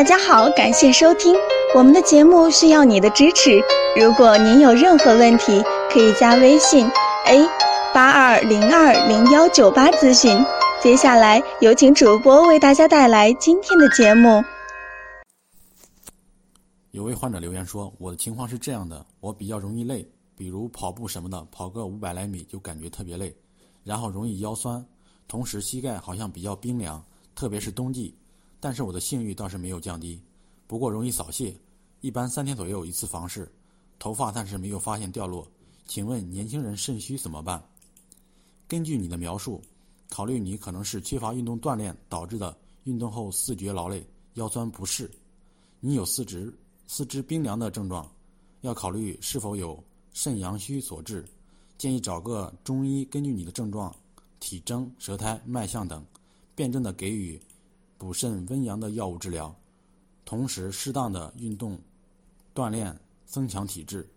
大家好，感谢收听我们的节目，需要你的支持。如果您有任何问题，可以加微信 a 八二零二零幺九八咨询。接下来有请主播为大家带来今天的节目。有位患者留言说：“我的情况是这样的，我比较容易累，比如跑步什么的，跑个五百来米就感觉特别累，然后容易腰酸，同时膝盖好像比较冰凉，特别是冬季。但是我的性欲倒是没有降低，不过容易早泄，一般三天左右一次房事，头发暂时没有发现掉落。请问年轻人肾虚怎么办？根据你的描述。”考虑你可能是缺乏运动锻炼导致的运动后四觉劳累、腰酸不适，你有四肢四肢冰凉的症状，要考虑是否有肾阳虚所致，建议找个中医根据你的症状、体征、舌苔、脉象等，辩证的给予补肾温阳的药物治疗，同时适当的运动锻炼增强体质。